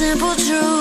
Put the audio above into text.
simple truth.